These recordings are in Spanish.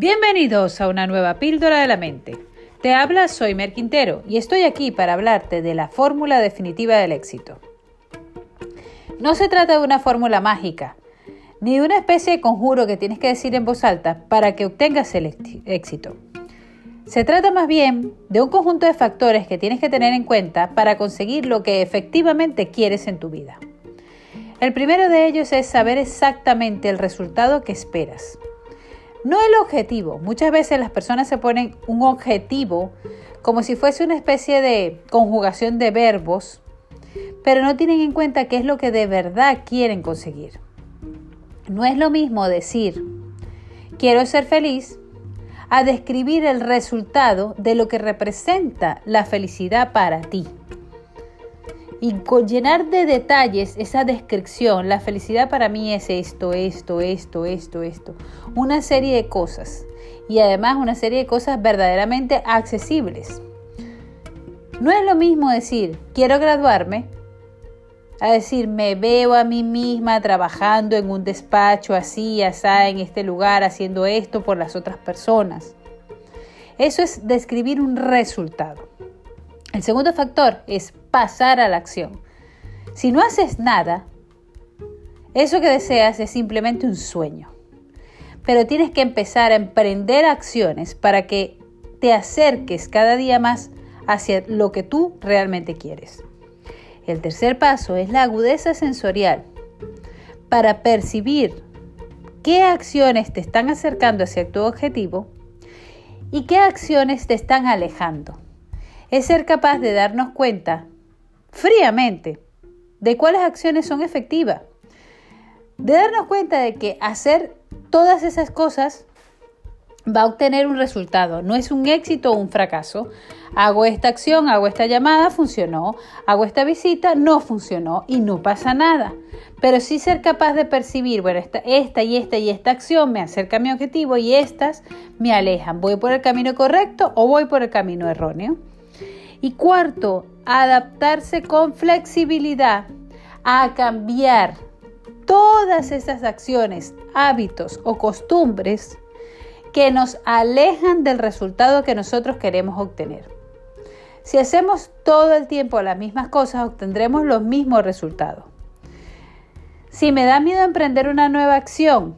Bienvenidos a una nueva píldora de la mente. Te habla Soy Mer Quintero y estoy aquí para hablarte de la fórmula definitiva del éxito. No se trata de una fórmula mágica, ni de una especie de conjuro que tienes que decir en voz alta para que obtengas el éxito. Se trata más bien de un conjunto de factores que tienes que tener en cuenta para conseguir lo que efectivamente quieres en tu vida. El primero de ellos es saber exactamente el resultado que esperas. No el objetivo. Muchas veces las personas se ponen un objetivo como si fuese una especie de conjugación de verbos, pero no tienen en cuenta qué es lo que de verdad quieren conseguir. No es lo mismo decir quiero ser feliz a describir el resultado de lo que representa la felicidad para ti y con llenar de detalles esa descripción, la felicidad para mí es esto, esto, esto, esto, esto, una serie de cosas y además una serie de cosas verdaderamente accesibles. No es lo mismo decir quiero graduarme a decir me veo a mí misma trabajando en un despacho así, así, en este lugar, haciendo esto por las otras personas. Eso es describir un resultado. El segundo factor es pasar a la acción. Si no haces nada, eso que deseas es simplemente un sueño. Pero tienes que empezar a emprender acciones para que te acerques cada día más hacia lo que tú realmente quieres. El tercer paso es la agudeza sensorial para percibir qué acciones te están acercando hacia tu objetivo y qué acciones te están alejando es ser capaz de darnos cuenta fríamente de cuáles acciones son efectivas, de darnos cuenta de que hacer todas esas cosas va a obtener un resultado, no es un éxito o un fracaso. Hago esta acción, hago esta llamada, funcionó, hago esta visita, no funcionó y no pasa nada. Pero sí ser capaz de percibir, bueno, esta, y esta y esta acción me acerca a mi objetivo y estas me alejan. ¿Voy por el camino correcto o voy por el camino erróneo? Y cuarto, adaptarse con flexibilidad a cambiar todas esas acciones, hábitos o costumbres que nos alejan del resultado que nosotros queremos obtener. Si hacemos todo el tiempo las mismas cosas, obtendremos los mismos resultados. Si me da miedo emprender una nueva acción,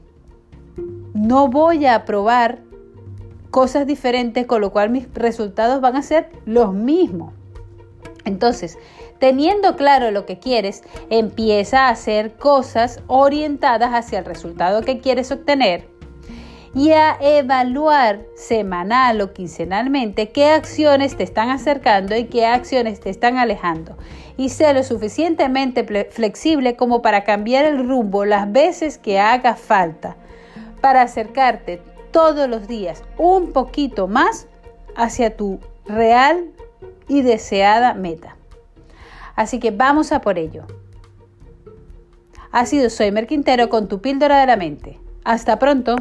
no voy a probar cosas diferentes, con lo cual mis resultados van a ser los mismos. Entonces, teniendo claro lo que quieres, empieza a hacer cosas orientadas hacia el resultado que quieres obtener y a evaluar semanal o quincenalmente qué acciones te están acercando y qué acciones te están alejando. Y sé lo suficientemente flexible como para cambiar el rumbo las veces que haga falta para acercarte todos los días un poquito más hacia tu real y deseada meta. Así que vamos a por ello. Ha sido Soy Quintero con tu píldora de la mente. Hasta pronto.